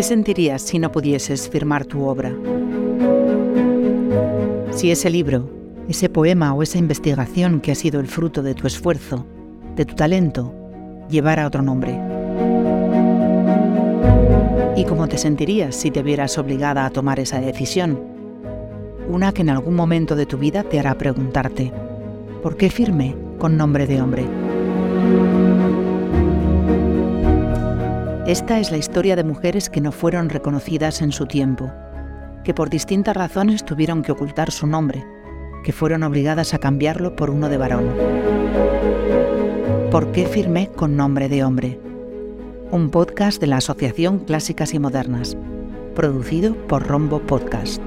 ¿Qué sentirías si no pudieses firmar tu obra? Si ese libro, ese poema o esa investigación que ha sido el fruto de tu esfuerzo, de tu talento, llevara otro nombre. ¿Y cómo te sentirías si te vieras obligada a tomar esa decisión? Una que en algún momento de tu vida te hará preguntarte, ¿por qué firme con nombre de hombre? Esta es la historia de mujeres que no fueron reconocidas en su tiempo, que por distintas razones tuvieron que ocultar su nombre, que fueron obligadas a cambiarlo por uno de varón. ¿Por qué firmé con nombre de hombre? Un podcast de la Asociación Clásicas y Modernas, producido por Rombo Podcast.